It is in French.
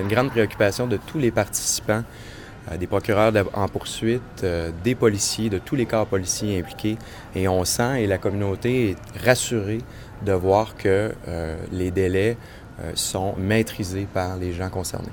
Une grande préoccupation de tous les participants, euh, des procureurs en poursuite, euh, des policiers, de tous les corps policiers impliqués. Et on sent, et la communauté est rassurée de voir que euh, les délais euh, sont maîtrisés par les gens concernés.